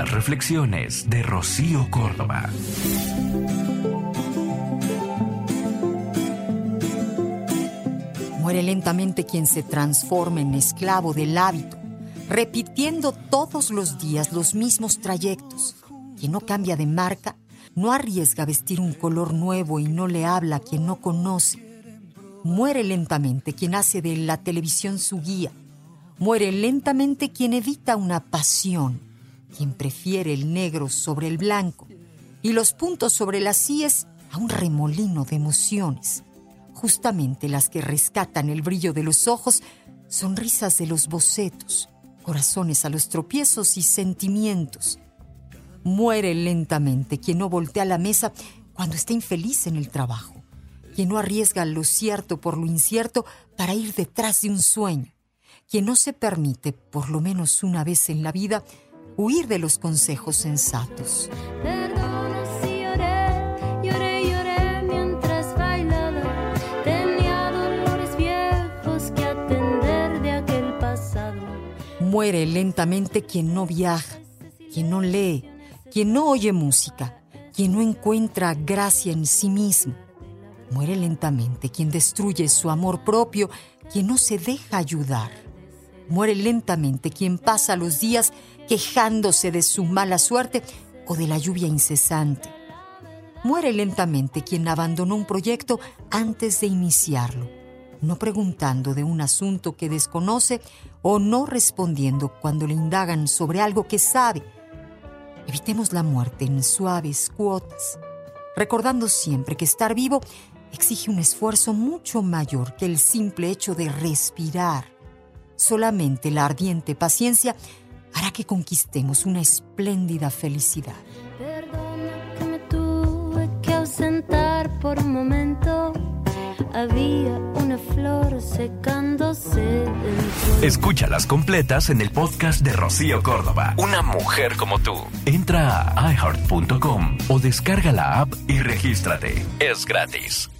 Las reflexiones de Rocío Córdoba. Muere lentamente quien se transforma en esclavo del hábito repitiendo todos los días los mismos trayectos. Quien no cambia de marca no arriesga vestir un color nuevo y no le habla a quien no conoce. Muere lentamente quien hace de la televisión su guía. Muere lentamente quien evita una pasión, quien prefiere el negro sobre el blanco y los puntos sobre las síes a un remolino de emociones. Justamente las que rescatan el brillo de los ojos, sonrisas de los bocetos, corazones a los tropiezos y sentimientos. Muere lentamente quien no voltea la mesa cuando está infeliz en el trabajo, quien no arriesga lo cierto por lo incierto para ir detrás de un sueño, quien no se permite, por lo menos una vez en la vida, huir de los consejos sensatos. Muere lentamente quien no viaja, quien no lee, quien no oye música, quien no encuentra gracia en sí mismo. Muere lentamente quien destruye su amor propio, quien no se deja ayudar. Muere lentamente quien pasa los días quejándose de su mala suerte o de la lluvia incesante. Muere lentamente quien abandonó un proyecto antes de iniciarlo no preguntando de un asunto que desconoce o no respondiendo cuando le indagan sobre algo que sabe. Evitemos la muerte en suaves cuotas, recordando siempre que estar vivo exige un esfuerzo mucho mayor que el simple hecho de respirar. Solamente la ardiente paciencia hará que conquistemos una espléndida felicidad. Perdona que me tuve que ausentar por un momento había una flor secándose Escúchalas completas en el podcast de Rocío Córdoba. Una mujer como tú. Entra a iheart.com o descarga la app y regístrate. Es gratis.